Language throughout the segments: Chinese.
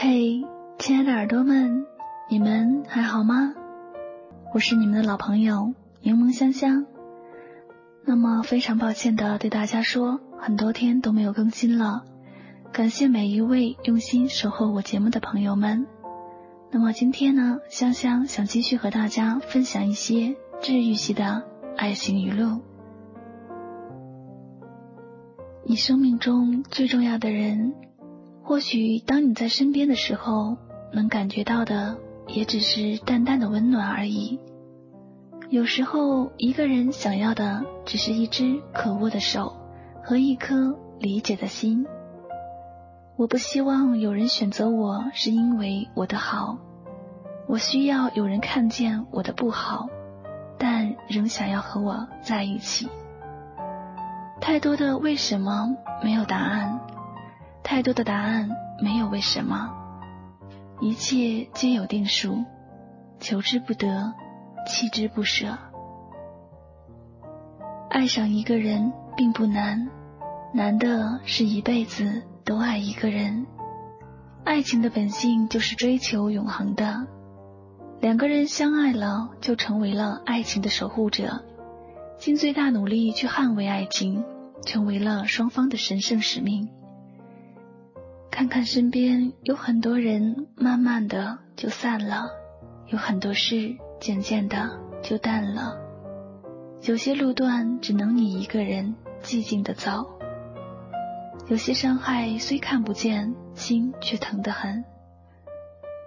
嘿，亲爱的耳朵们，你们还好吗？我是你们的老朋友柠檬香香。那么非常抱歉的对大家说，很多天都没有更新了。感谢每一位用心守候我节目的朋友们。那么今天呢，香香想继续和大家分享一些治愈系的爱情语录。你生命中最重要的人。或许当你在身边的时候，能感觉到的也只是淡淡的温暖而已。有时候，一个人想要的只是一只可握的手和一颗理解的心。我不希望有人选择我是因为我的好，我需要有人看见我的不好，但仍想要和我在一起。太多的为什么没有答案。太多的答案没有为什么，一切皆有定数，求之不得，弃之不舍。爱上一个人并不难，难的是一辈子都爱一个人。爱情的本性就是追求永恒的，两个人相爱了，就成为了爱情的守护者，尽最大努力去捍卫爱情，成为了双方的神圣使命。看看身边有很多人，慢慢的就散了；有很多事，渐渐的就淡了。有些路段只能你一个人寂静的走。有些伤害虽看不见，心却疼得很。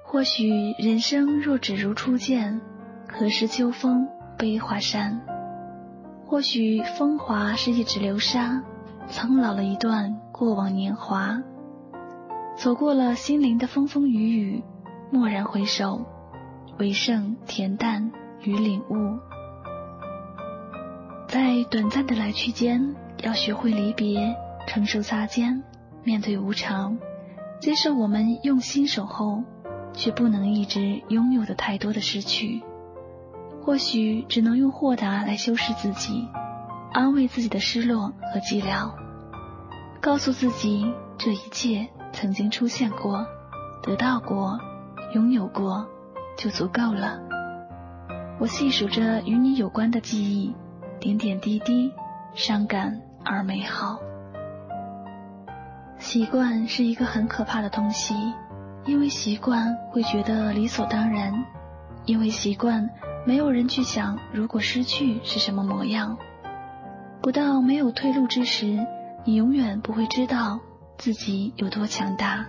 或许人生若只如初见，何事秋风悲画扇？或许风华是一纸流沙，苍老了一段过往年华。走过了心灵的风风雨雨，蓦然回首，唯剩恬淡与领悟。在短暂的来去间，要学会离别，承受擦肩，面对无常，接受我们用心守候，却不能一直拥有的太多的失去。或许只能用豁达来修饰自己，安慰自己的失落和寂寥，告诉自己这一切。曾经出现过，得到过，拥有过，就足够了。我细数着与你有关的记忆，点点滴滴，伤感而美好。习惯是一个很可怕的东西，因为习惯会觉得理所当然，因为习惯没有人去想如果失去是什么模样。不到没有退路之时，你永远不会知道。自己有多强大？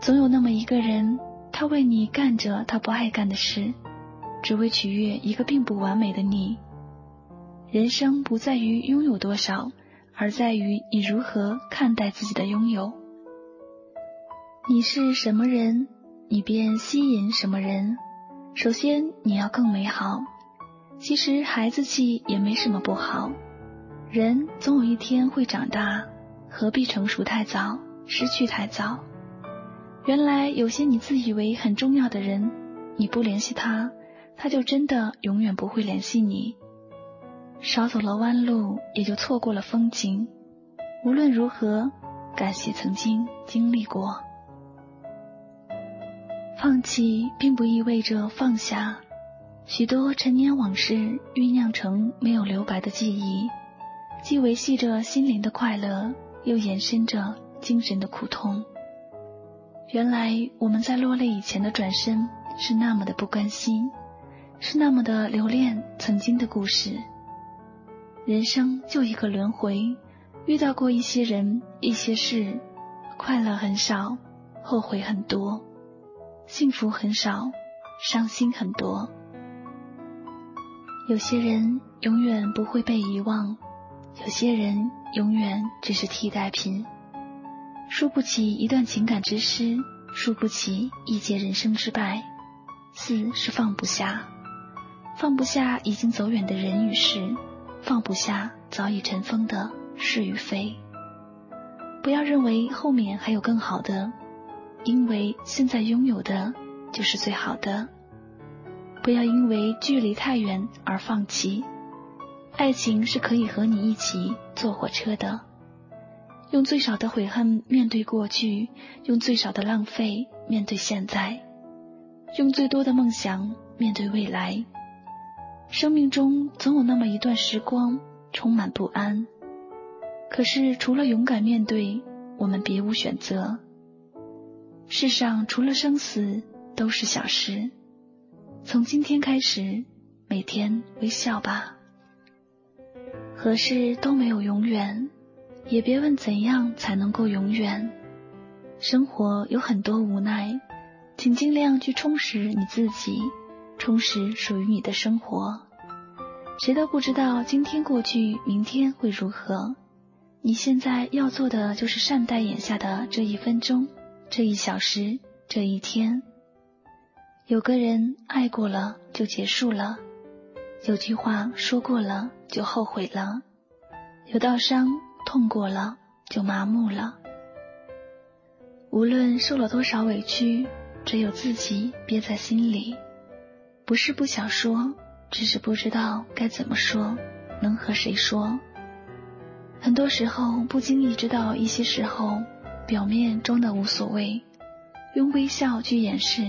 总有那么一个人，他为你干着他不爱干的事，只为取悦一个并不完美的你。人生不在于拥有多少，而在于你如何看待自己的拥有。你是什么人，你便吸引什么人。首先，你要更美好。其实孩子气也没什么不好。人总有一天会长大。何必成熟太早，失去太早？原来有些你自以为很重要的人，你不联系他，他就真的永远不会联系你。少走了弯路，也就错过了风景。无论如何，感谢曾经经历过。放弃并不意味着放下，许多陈年往事酝酿成没有留白的记忆，既维系着心灵的快乐。又延伸着精神的苦痛。原来我们在落泪以前的转身是那么的不甘心，是那么的留恋曾经的故事。人生就一个轮回，遇到过一些人、一些事，快乐很少，后悔很多；幸福很少，伤心很多。有些人永远不会被遗忘。有些人永远只是替代品，输不起一段情感之失，输不起一劫人生之败。四是放不下，放不下已经走远的人与事，放不下早已尘封的是与非。不要认为后面还有更好的，因为现在拥有的就是最好的。不要因为距离太远而放弃，爱情是可以和你一起坐火车的。用最少的悔恨面对过去，用最少的浪费面对现在，用最多的梦想面对未来。生命中总有那么一段时光充满不安，可是除了勇敢面对，我们别无选择。世上除了生死都是小事，从今天开始，每天微笑吧。何事都没有永远。也别问怎样才能够永远。生活有很多无奈，请尽量去充实你自己，充实属于你的生活。谁都不知道今天过去，明天会如何。你现在要做的就是善待眼下的这一分钟、这一小时、这一天。有个人爱过了就结束了，有句话说过了就后悔了，有道伤。痛过了就麻木了。无论受了多少委屈，只有自己憋在心里。不是不想说，只是不知道该怎么说，能和谁说。很多时候不经意知道一些时候，表面装的无所谓，用微笑去掩饰，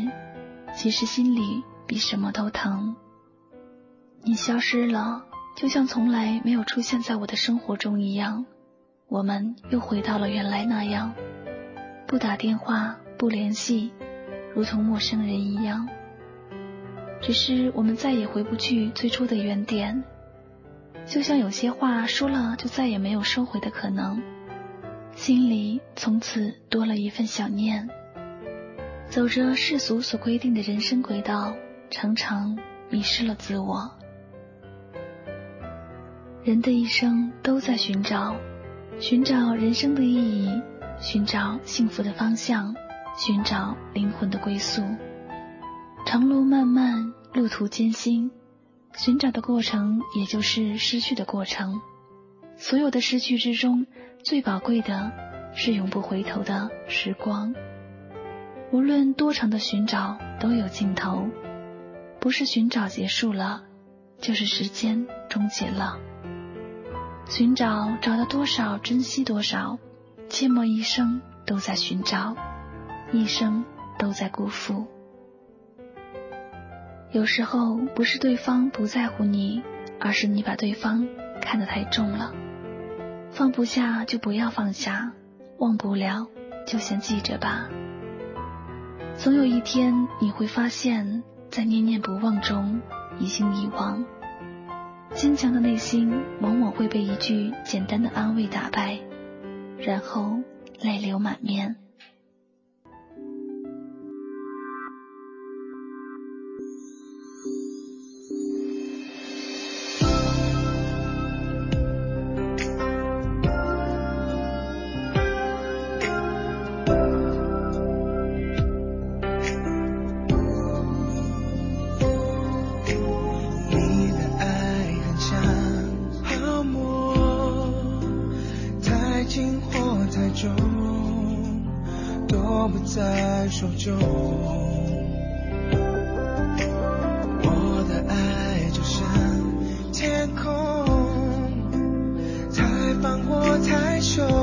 其实心里比什么都疼。你消失了，就像从来没有出现在我的生活中一样。我们又回到了原来那样，不打电话，不联系，如同陌生人一样。只是我们再也回不去最初的原点，就像有些话说了就再也没有收回的可能，心里从此多了一份想念。走着世俗所规定的人生轨道，常常迷失了自我。人的一生都在寻找。寻找人生的意义，寻找幸福的方向，寻找灵魂的归宿。长路漫漫，路途艰辛，寻找的过程也就是失去的过程。所有的失去之中，最宝贵的是永不回头的时光。无论多长的寻找，都有尽头。不是寻找结束了，就是时间终结了。寻找，找到多少，珍惜多少，切莫一生都在寻找，一生都在辜负。有时候不是对方不在乎你，而是你把对方看得太重了。放不下就不要放下，忘不了就先记着吧。总有一天你会发现，在念念不忘中已经遗忘。坚强的内心往往会被一句简单的安慰打败，然后泪流满面。show.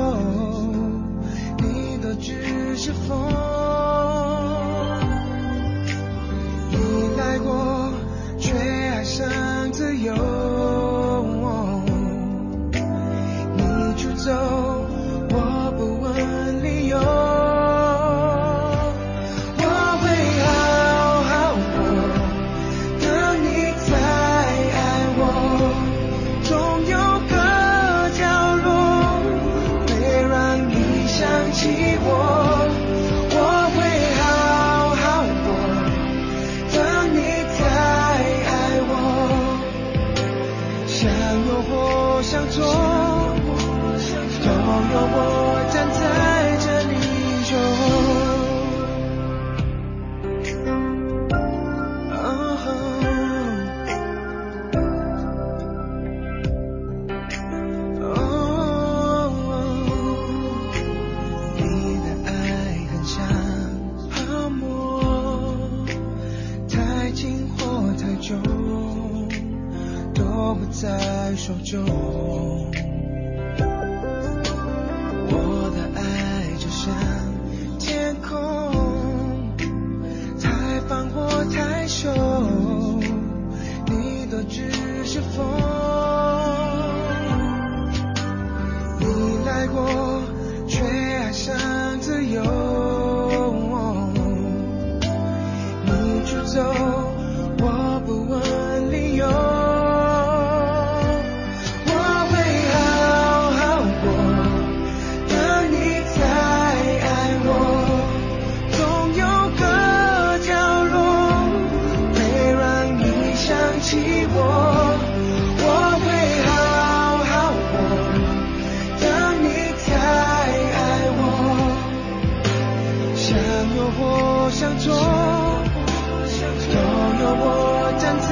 有或相左都有我站在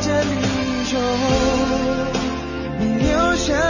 这里守你留下